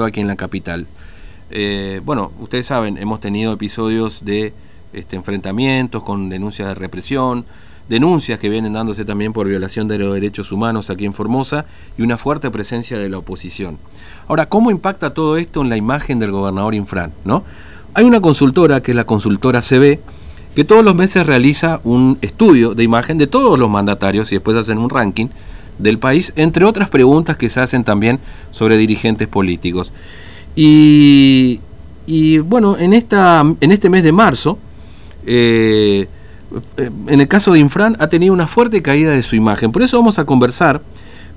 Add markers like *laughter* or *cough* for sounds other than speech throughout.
aquí en la capital. Eh, bueno, ustedes saben, hemos tenido episodios de este, enfrentamientos con denuncias de represión, denuncias que vienen dándose también por violación de los derechos humanos aquí en Formosa y una fuerte presencia de la oposición. Ahora, ¿cómo impacta todo esto en la imagen del gobernador Infran? ¿no? Hay una consultora, que es la consultora CB, que todos los meses realiza un estudio de imagen de todos los mandatarios y después hacen un ranking del país, entre otras preguntas que se hacen también sobre dirigentes políticos. Y, bueno, en, esta, en este mes de marzo, eh, en el caso de Infran, ha tenido una fuerte caída de su imagen. Por eso vamos a conversar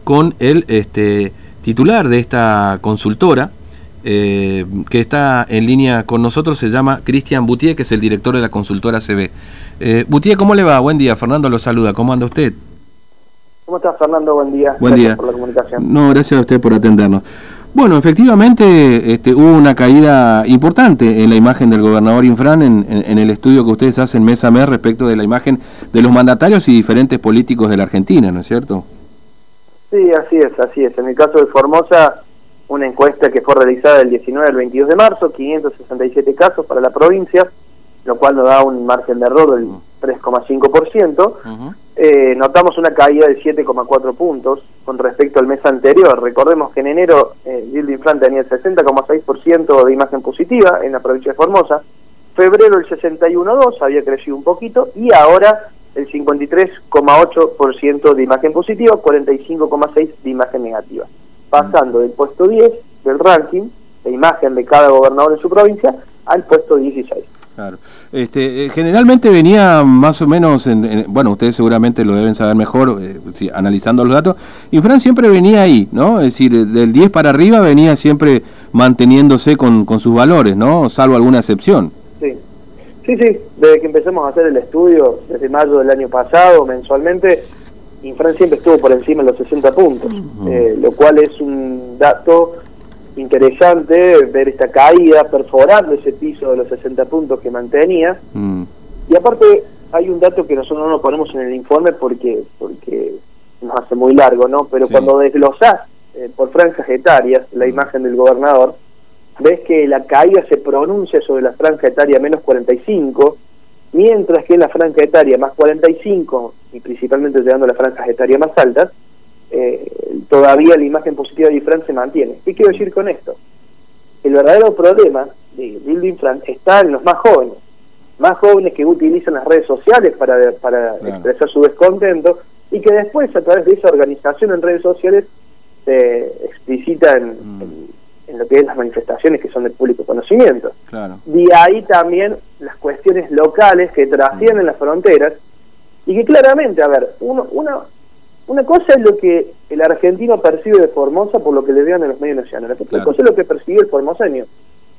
con el este, titular de esta consultora, eh, que está en línea con nosotros, se llama Cristian Boutier, que es el director de la consultora CB. Eh, Boutier, ¿cómo le va? Buen día, Fernando lo saluda, ¿cómo anda usted? ¿Cómo estás, Fernando? Buen día. Buen gracias día. por la comunicación. No, gracias a usted por atendernos. Bueno, efectivamente este, hubo una caída importante en la imagen del gobernador Infran en, el estudio que ustedes hacen mes a mes respecto de la imagen de los mandatarios y diferentes políticos de la Argentina, ¿no es cierto? Sí, así es, así es. En el caso de Formosa, una encuesta que fue realizada el 19 al 22 de marzo, 567 casos para la provincia, lo cual nos da un margen de error del 3,5%. Eh, notamos una caída de 7,4 puntos con respecto al mes anterior. Recordemos que en enero eh, Gildo Infran tenía el 60,6% de imagen positiva en la provincia de Formosa, febrero el 61,2, había crecido un poquito, y ahora el 53,8% de imagen positiva, 45,6% de imagen negativa, pasando del puesto 10 del ranking, de imagen de cada gobernador en su provincia, al puesto 16. Claro. Este, eh, generalmente venía más o menos, en, bueno, ustedes seguramente lo deben saber mejor, eh, analizando los datos, Infran siempre venía ahí, ¿no? Es decir, del 10 para arriba venía siempre manteniéndose con, con sus valores, ¿no? Salvo alguna excepción. Sí, sí, sí, desde que empezamos a hacer el estudio, desde mayo del año pasado, mensualmente, Infran siempre estuvo por encima de los 60 puntos, eh, lo cual es un dato interesante ver esta caída perforando ese piso de los 60 puntos que mantenía. Mm. Y aparte hay un dato que nosotros no ponemos en el informe porque porque nos hace muy largo, ¿no? Pero cuando desglosás eh, por franjas etarias la mm. imagen del gobernador, ves que la caída se pronuncia sobre la franja etaria menos 45, mientras que en la franja etaria más 45, y principalmente llegando a las franjas etarias más altas, eh, todavía la imagen positiva de Infran se mantiene. ¿Qué quiero decir con esto? El verdadero problema de Bildo Infran está en los más jóvenes, más jóvenes que utilizan las redes sociales para, para expresar su descontento y que después a través de esa organización en redes sociales se explicita en, mm. lo que es las manifestaciones que son de público conocimiento. Claro. De ahí también las cuestiones locales que trascienden mm. las fronteras y que claramente, a ver, uno, una cosa es lo que el argentino percibe de Formosa por lo que le vean en los medios nacionales. Otra cosa es lo que percibe el formoseño.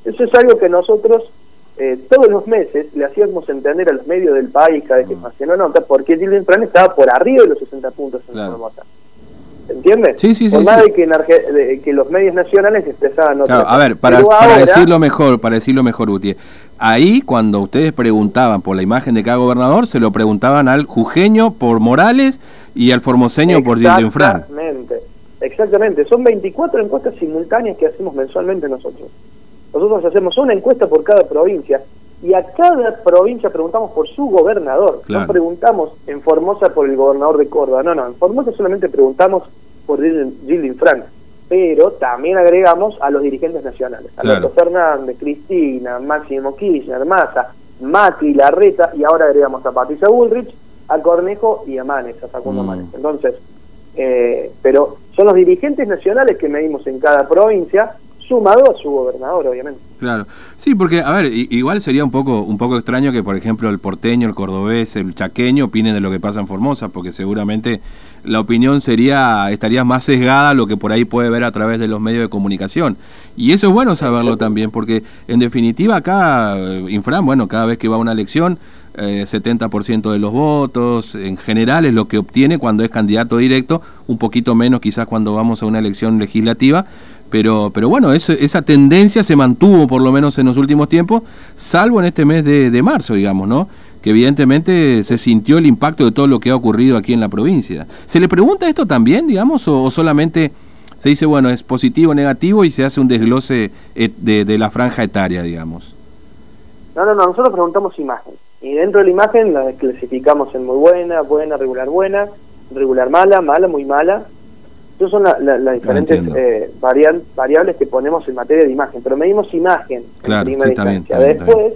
Eso es algo que nosotros eh, todos los meses le hacíamos entender a los medios del país cada vez que mm. hacían una nota porque Dilden Fran estaba por arriba de los 60 puntos en Formosa. ¿Entiendes? Sí, sí, sí. Por más De, que que los medios nacionales expresaban claro, A ver, para, para decirlo mejor, para decirlo mejor, Uti, ahí cuando ustedes preguntaban por la imagen de cada gobernador, se lo preguntaban al jujeño por Morales y al formoseño por Infran. Exactamente, exactamente. Son 24 encuestas simultáneas que hacemos mensualmente nosotros. Nosotros hacemos una encuesta por cada provincia y a cada provincia preguntamos por su gobernador. No preguntamos en Formosa por el gobernador de Córdoba, no, no, en Formosa solamente preguntamos por Gildo Infran. Pero también agregamos a los dirigentes nacionales, a Alberto Fernández, Cristina, Máximo Kirchner, Massa, Mati, Larreta, y ahora agregamos a Patricia Bullrich, a Cornejo y a Manes, a Facundo mm. Manes. Entonces, eh, pero son los dirigentes nacionales que medimos en cada provincia, sumado a su gobernador, obviamente. Claro, sí, porque, a ver, igual sería un poco, un poco extraño que, por ejemplo, el porteño, el cordobés, el chaqueño opinen de lo que pasa en Formosa, porque seguramente la opinión sería, estaría más sesgada a lo que por ahí puede ver a través de los medios de comunicación. Y eso es bueno saberlo también, porque en definitiva acá, eh, Infran, bueno, cada vez que va a una elección, 70% eh, de los votos, en general es lo que obtiene cuando es candidato directo, un poquito menos quizás cuando vamos a una elección legislativa, pero, pero bueno, esa tendencia se mantuvo por lo menos en los últimos tiempos, salvo en este mes de, marzo, digamos, ¿no? Que evidentemente se sintió el impacto de todo lo que ha ocurrido aquí en la provincia. ¿Se le pregunta esto también, digamos, o, solamente se dice, bueno, es positivo o negativo y se hace un desglose de, de la franja etaria, digamos. No, no, no, nosotros preguntamos imagen. Y dentro de la imagen la clasificamos en muy buena, buena, regular, buena, regular, mala, mala, muy mala. Esas son las diferentes eh, variables que ponemos en materia de imagen, pero medimos imagen en primera instancia. después,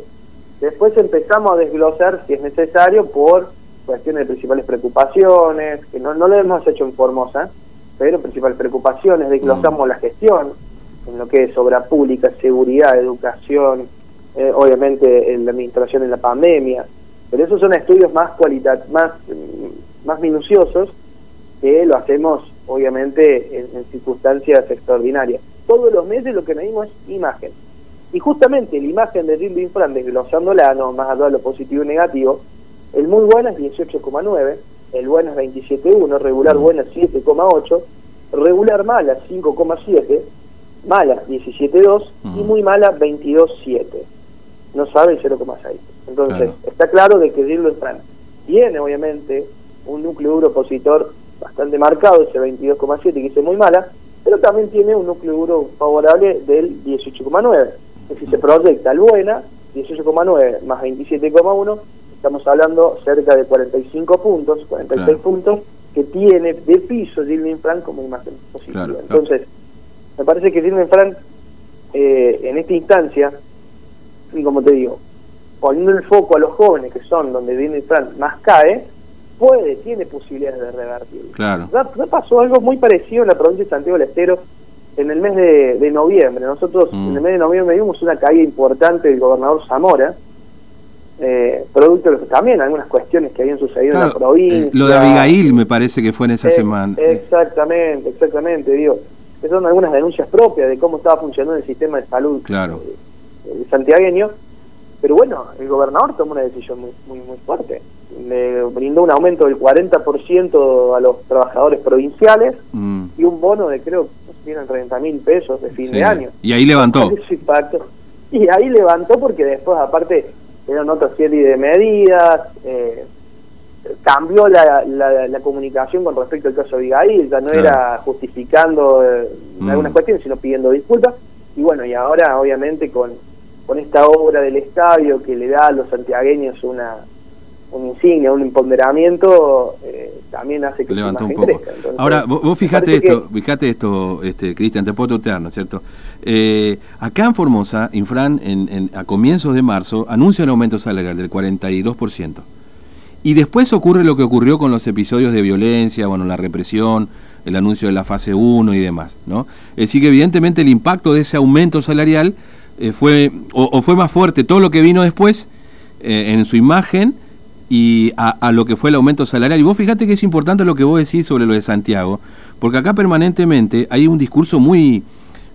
después empezamos a desglosar, si es necesario, por cuestiones de principales preocupaciones, que no, no lo hemos hecho en Formosa, pero principales preocupaciones, desglosamos mm. la gestión, en lo que es obra pública, seguridad, educación, eh, obviamente en la administración en la pandemia, pero esos son estudios más más, mm, más minuciosos que lo hacemos obviamente en, circunstancias extraordinarias. Todos los meses lo que medimos es imagen. Y justamente la imagen de Gildo Infran, desglosándola, no más allá de lo positivo y negativo, el muy bueno es 18,9, el bueno es 27,1, regular buena 7,8, regular mala 5,7, mala 17,2 y muy mala 22,7 no sabe el 0,6. Entonces, está claro de que Infran tiene obviamente un núcleo duro opositor bastante marcado, ese 22,7 que dice muy mala, pero también tiene un núcleo duro favorable del 18,9. Es decir, se proyecta el buena, 18,9 más 27,1, estamos hablando cerca de 45 puntos, 46 puntos, que tiene de piso Gildo Infran como imagen positiva. Entonces, me parece que Gildo Infran eh, en esta instancia y como te digo, poniendo el foco a los jóvenes, que son donde viene Fran más cae, puede, tiene posibilidades de revertir. Claro. Ya, pasó algo muy parecido en la provincia de Santiago del Estero en el mes de, noviembre. Nosotros mm. en el mes de noviembre vimos una caída importante del gobernador Zamora, eh, producto de también algunas cuestiones que habían sucedido en la provincia. Eh, lo de Abigail me parece que fue en esa semana. Exactamente, exactamente, digo. son algunas denuncias propias de cómo estaba funcionando el sistema de salud. Claro. Eh, santiagueño, pero bueno, el gobernador tomó una decisión muy, muy, muy fuerte. Le brindó un aumento del 40% a los trabajadores provinciales mm. y un bono de creo que eran 30 mil pesos de fin de año. Y ahí levantó. *laughs* Y ahí levantó porque después aparte eran otra serie de medidas, eh, cambió la, la, comunicación con respecto al caso de Abigail, ya no era justificando eh, mm. algunas cuestiones, sino pidiendo disculpas. Y bueno, y ahora obviamente con con esta obra del estadio que le da a los santiagueños una un insignia, un empoderamiento, eh, también hace que Levantó un poco. Ahora, vos, fijate esto, fíjate esto, este, Cristian, te puedo tutear, ¿no es cierto? Eh, acá en Formosa, Infran, en, a comienzos de marzo, anuncia un aumento salarial del 42%. Y después ocurre lo que ocurrió con los episodios de violencia, bueno, la represión, el anuncio de la fase 1 y demás, ¿no? Es decir, que evidentemente el impacto de ese aumento salarial eh, fue o, fue más fuerte todo lo que vino después eh, en su imagen y a, lo que fue el aumento salarial. Y vos fíjate que es importante lo que vos decís sobre lo de Santiago, porque acá permanentemente hay un discurso muy,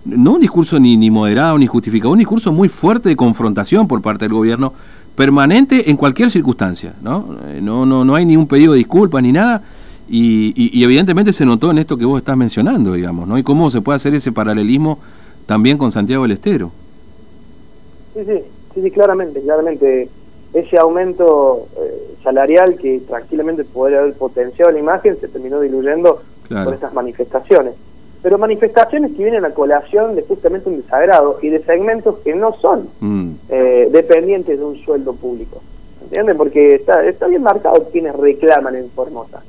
no un discurso ni, ni moderado ni justificado, un discurso muy fuerte de confrontación por parte del gobierno, permanente en cualquier circunstancia, ¿no? Eh, no, no, no hay ni un pedido de disculpas ni nada. Y, y, evidentemente se notó en esto que vos estás mencionando, digamos, ¿no? Y cómo se puede hacer ese paralelismo también con Santiago del Estero. Sí, sí, sí, claramente, claramente. Ese aumento eh, salarial que tranquilamente podría haber potenciado la imagen se terminó diluyendo por estas manifestaciones. Pero manifestaciones que vienen a colación de justamente un desagrado y de segmentos que no son mm. eh, dependientes de un sueldo público. ¿Entienden? Porque está, está bien marcado quienes reclaman en Formosa.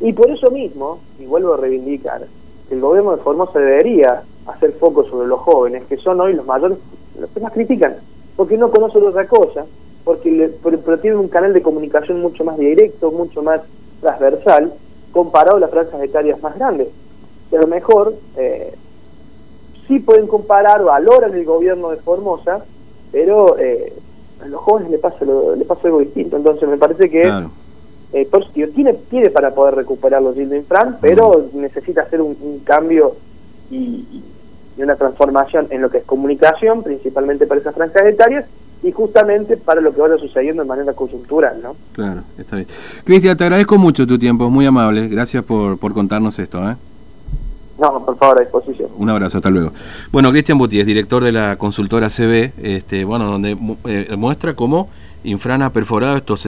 Y por eso mismo, y vuelvo a reivindicar, el gobierno de Formosa debería hacer foco sobre los jóvenes, que son hoy los mayores los que más critican, porque no conocen otra cosa, porque le, pero, tienen un canal de comunicación mucho más directo, mucho más transversal, comparado a las franjas etarias más grandes. a lo mejor eh, sí pueden comparar, valoran el gobierno de Formosa, pero eh, a los jóvenes le pasa, le pasa algo distinto. Entonces me parece que eh, tiene, tiene para poder recuperar los Gildo Infran, pero necesita hacer un, cambio y y una transformación en lo que es comunicación, principalmente para esas franjas etarias, y justamente para lo que vaya sucediendo de manera coyuntural, ¿no? Claro, está bien. Cristian, te agradezco mucho tu tiempo, es muy amable. Gracias por, por contarnos esto, ¿eh? No, por favor, a disposición. Un abrazo, hasta luego. Bueno, Cristian Buti es director de la consultora CB, este, bueno, donde eh, muestra cómo Infran ha perforado estos